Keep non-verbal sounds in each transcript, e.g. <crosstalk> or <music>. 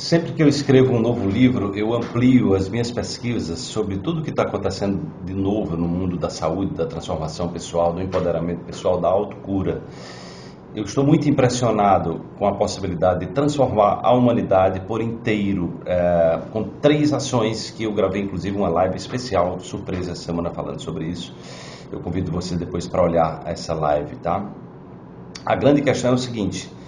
Sempre que eu escrevo um novo livro, eu amplio as minhas pesquisas sobre tudo que está acontecendo de novo no mundo da saúde, da transformação pessoal, do empoderamento pessoal, da autocura. Eu estou muito impressionado com a possibilidade de transformar a humanidade por inteiro, é, com três ações que eu gravei, inclusive uma live especial, surpresa, essa semana falando sobre isso. Eu convido você depois para olhar essa live, tá? A grande questão é o seguinte: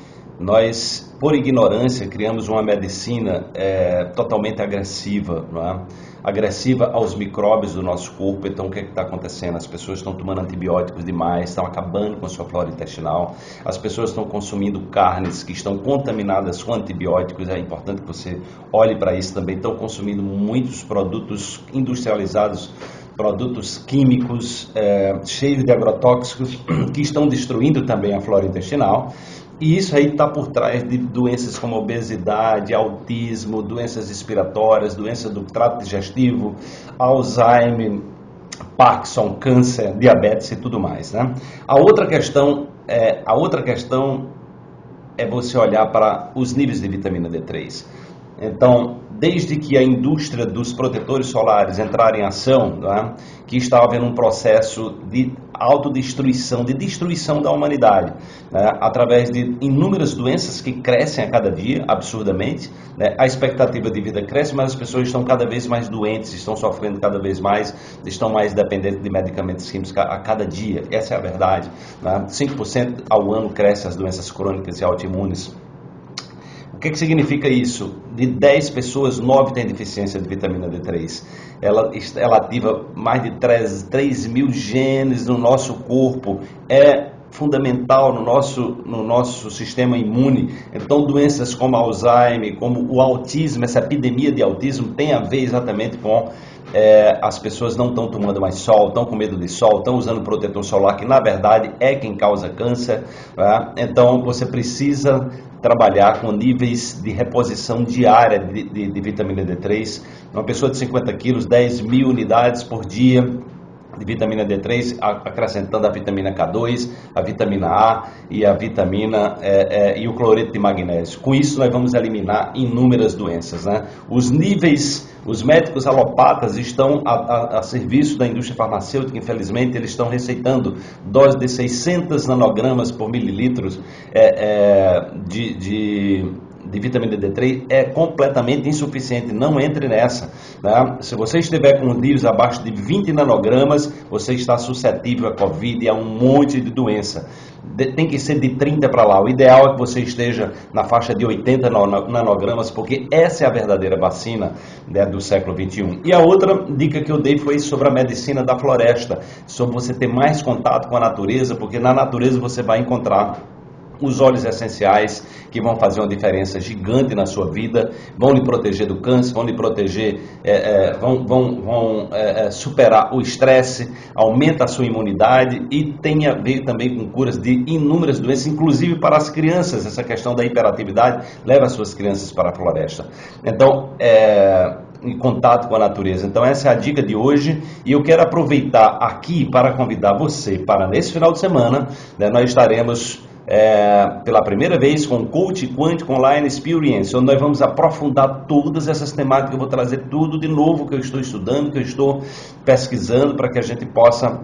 nós, por ignorância, criamos uma medicina é, totalmente agressiva, é? agressiva aos micróbios do nosso corpo. Então, o que é está acontecendo? As pessoas estão tomando antibióticos demais, estão acabando com a sua flora intestinal. As pessoas estão consumindo carnes que estão contaminadas com antibióticos. É importante que você olhe para isso também. Estão consumindo muitos produtos industrializados produtos químicos é, cheios de agrotóxicos <clears throat> que estão destruindo também a flora intestinal. E isso aí está por trás de doenças como obesidade, autismo, doenças respiratórias, doenças do trato digestivo, Alzheimer, Parkinson, câncer, diabetes e tudo mais. Né? A outra questão é a outra questão é você olhar para os níveis de vitamina D3. Então, desde que a indústria dos protetores solares entrar em ação, né, que está havendo um processo de autodestruição, de destruição da humanidade, né, através de inúmeras doenças que crescem a cada dia, absurdamente. Né, a expectativa de vida cresce, mas as pessoas estão cada vez mais doentes, estão sofrendo cada vez mais, estão mais dependentes de medicamentos químicos a cada dia. Essa é a verdade. Né? 5% ao ano crescem as doenças crônicas e autoimunes que, que significa isso? De 10 pessoas, 9 têm deficiência de vitamina D3. Ela, ela ativa mais de 3, 3 mil genes no nosso corpo. É fundamental no nosso, no nosso sistema imune. Então, doenças como Alzheimer, como o autismo, essa epidemia de autismo tem a ver exatamente com é, as pessoas não estão tomando mais sol, estão com medo de sol, estão usando protetor solar, que na verdade é quem causa câncer. Né? Então, você precisa trabalhar com níveis de reposição diária de, de, de vitamina D3. Uma pessoa de 50 quilos, 10 mil unidades por dia de vitamina D3, acrescentando a vitamina K2, a vitamina A e a vitamina é, é, e o cloreto de magnésio. Com isso, nós vamos eliminar inúmeras doenças. Né? Os níveis, os médicos alopatas estão a, a, a serviço da indústria farmacêutica, infelizmente, eles estão receitando doses de 600 nanogramas por mililitros é, é de, de de vitamina D3 é completamente insuficiente, não entre nessa. Né? Se você estiver com níveis abaixo de 20 nanogramas, você está suscetível a Covid e a um monte de doença. tem que ser de 30 para lá. O ideal é que você esteja na faixa de 80 nanogramas, porque essa é a verdadeira vacina né, do século 21. E a outra dica que eu dei foi sobre a medicina da floresta, sobre você ter mais contato com a natureza, porque na natureza você vai encontrar os óleos essenciais que vão fazer uma diferença gigante na sua vida, vão lhe proteger do câncer, vão lhe proteger, é, é, vão, vão, vão é, é superar o estresse, aumenta a sua imunidade e tem a ver também com curas de inúmeras doenças, inclusive para as crianças. Essa questão da hiperatividade leva as suas crianças para a floresta. Então, é, em contato com a natureza. Então essa é a dica de hoje e eu quero aproveitar aqui para convidar você para nesse final de semana, né, nós estaremos é, pela primeira vez com Coach Quântico Online Experience, onde nós vamos aprofundar todas essas temáticas. Eu vou trazer tudo de novo que eu estou estudando, que eu estou pesquisando, para que a gente possa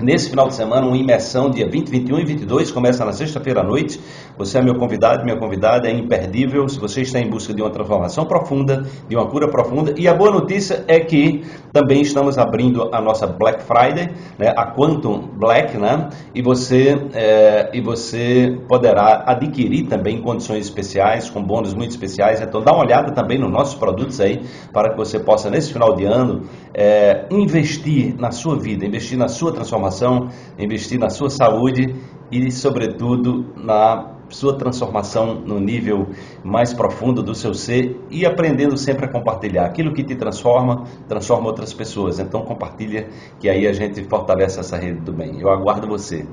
Nesse final de semana, uma imersão dia 20, 21 e 22, começa na sexta-feira à noite. Você é meu convidado, minha convidada, é imperdível se você está em busca de uma transformação profunda, de uma cura profunda. E a boa notícia é que também estamos abrindo a nossa Black Friday, né, a Quantum Black, né, e você, é, e você poderá adquirir também condições especiais, com bônus muito especiais. Então dá uma olhada também nos nossos produtos aí, para que você possa, nesse final de ano, é, investir na sua vida, investir na sua transformação transformação, investir na sua saúde e, sobretudo, na sua transformação no nível mais profundo do seu ser e aprendendo sempre a compartilhar. Aquilo que te transforma, transforma outras pessoas. Então compartilha que aí a gente fortalece essa rede do bem. Eu aguardo você.